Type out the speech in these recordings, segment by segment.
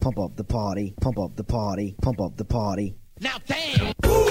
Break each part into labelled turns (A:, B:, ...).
A: Pump up the party, pump up the party, pump up the party.
B: Now, damn!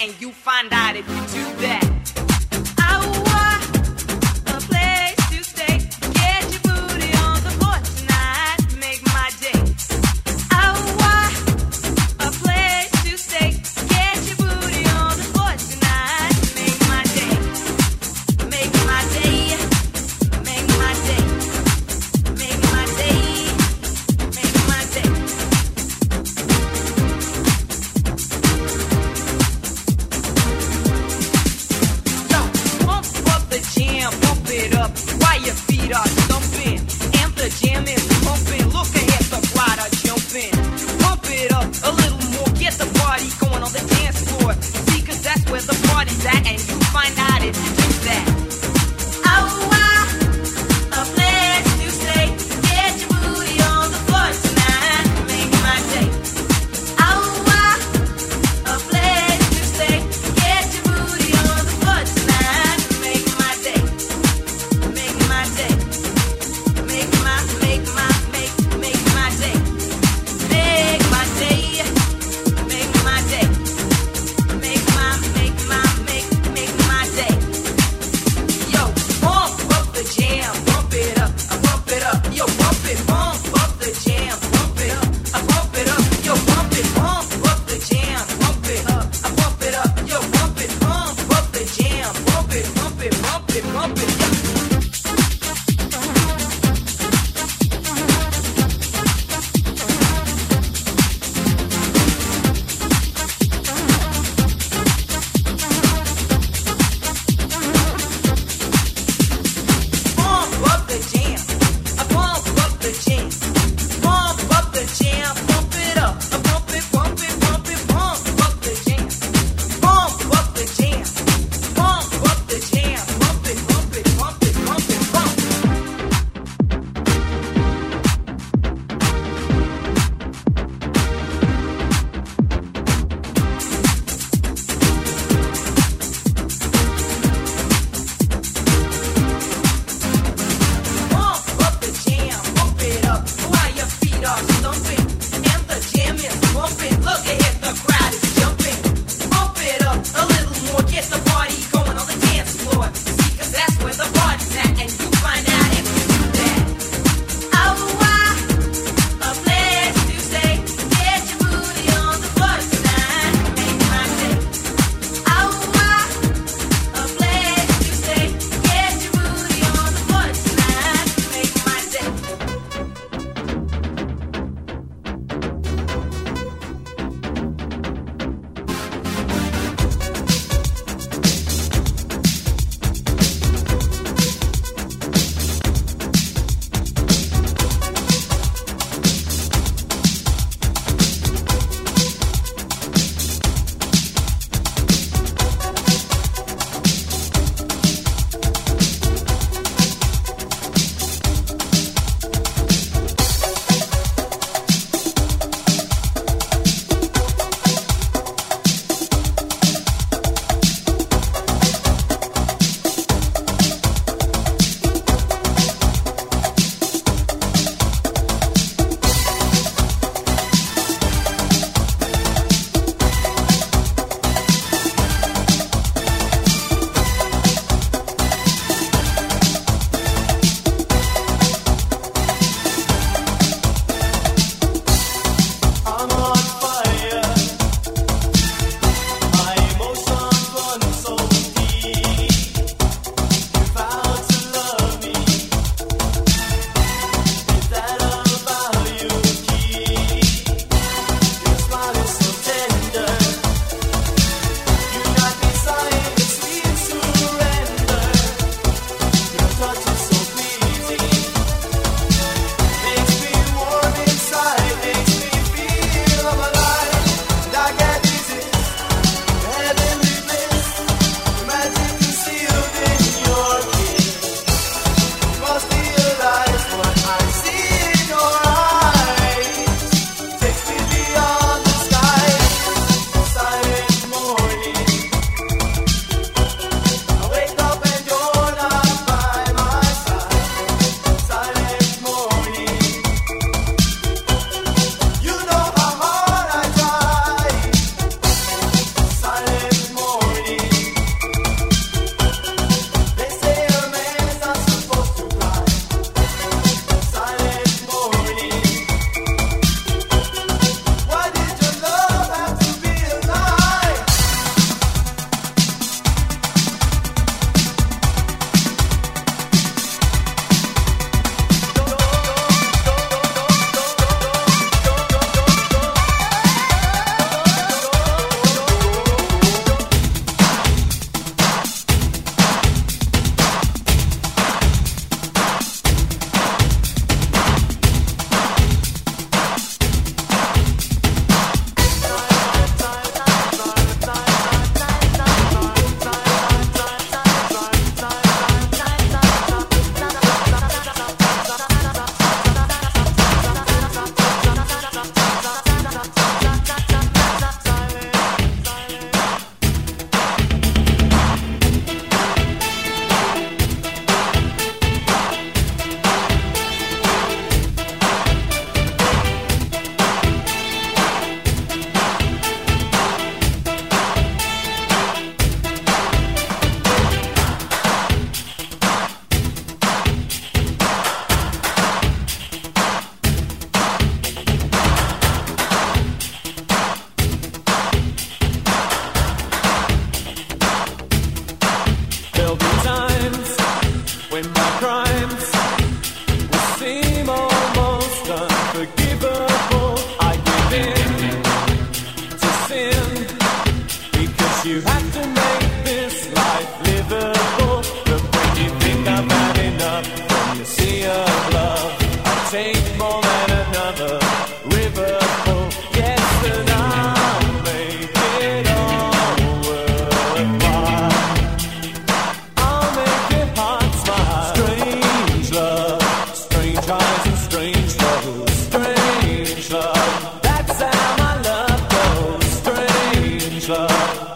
C: And you find out if you do that. love.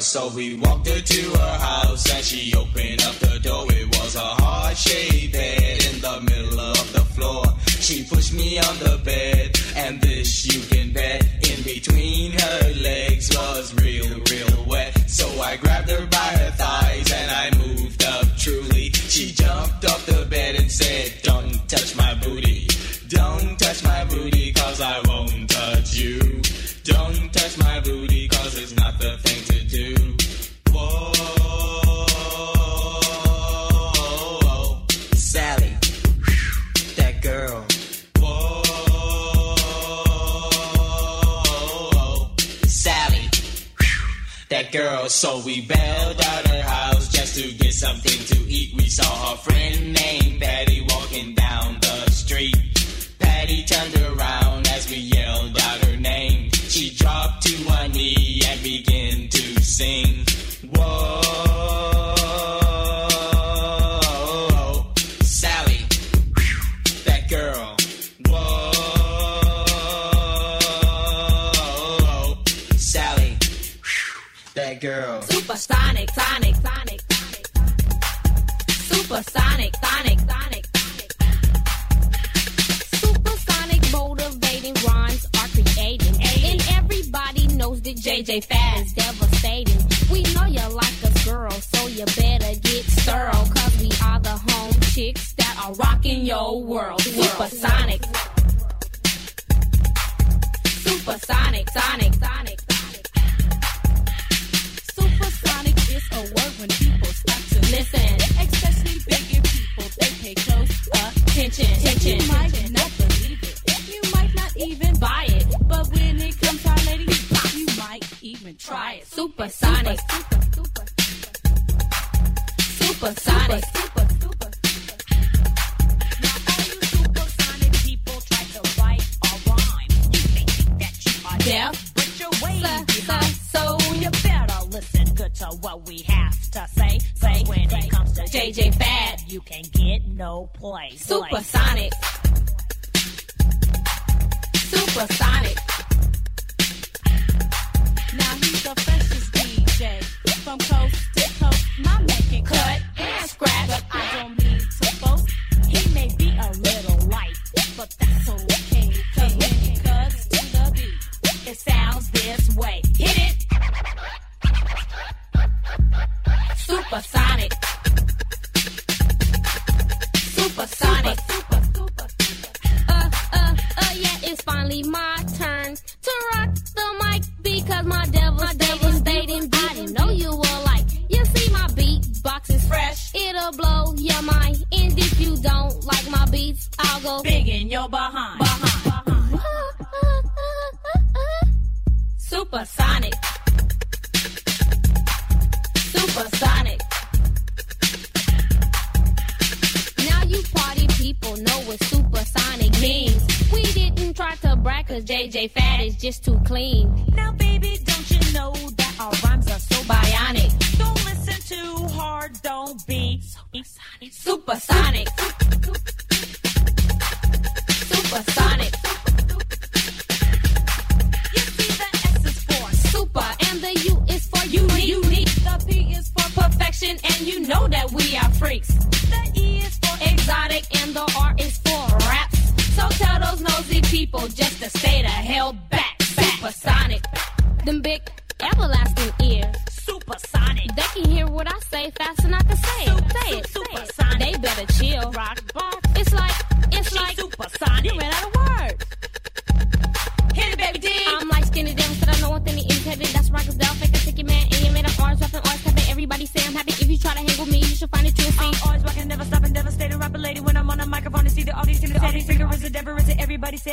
C: So
D: we walked her to her house and she opened up the door. It was a heart shaped bed in the middle of the floor. She pushed me on the bed and this you can bet in between her legs was real, real wet. So I grabbed her by her thighs and I moved up truly. She jumped off the bed and said, Don't touch my booty. Don't touch my booty cause I won't touch you. Don't touch my booty cause it's not the thing to girl. Whoa. Sally, that girl. So we bailed out her house just to get something to eat. We saw her
E: friend Fad is devastating. We know you like us, girl, so you better get thorough. Cause we are the home chicks that are rocking your world. Supersonic. Supersonic, sonic, sonic, sonic.
F: Supersonic is a word when people start to
E: Listen,
F: especially bigger people. They pay close
E: attention,
F: You might not believe it. You might not even buy it. But when it comes try it.
E: Supersonic.
F: Super, super,
E: Supersonic.
F: super, Supersonic.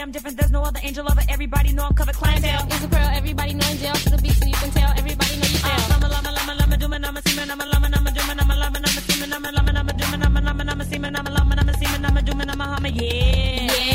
E: I'm
F: different. There's no other angel it. Everybody know I'm covered clientele.
E: it's a girl, everybody know in jail. To the beat, so you can tell. Everybody know you
F: Uh,
E: fail.
F: Lama, lama, lama, lama, doomin', I'm a seaman, I'm a lama, I'm a doomin', I'm a lama, I'm a seaman, I'm a lama, I'm a doomin', I'm a lama, I'm a seaman, I'm a lama, I'm a seaman, I'm a doomin', I'm a hummer, yeah.
E: Yeah.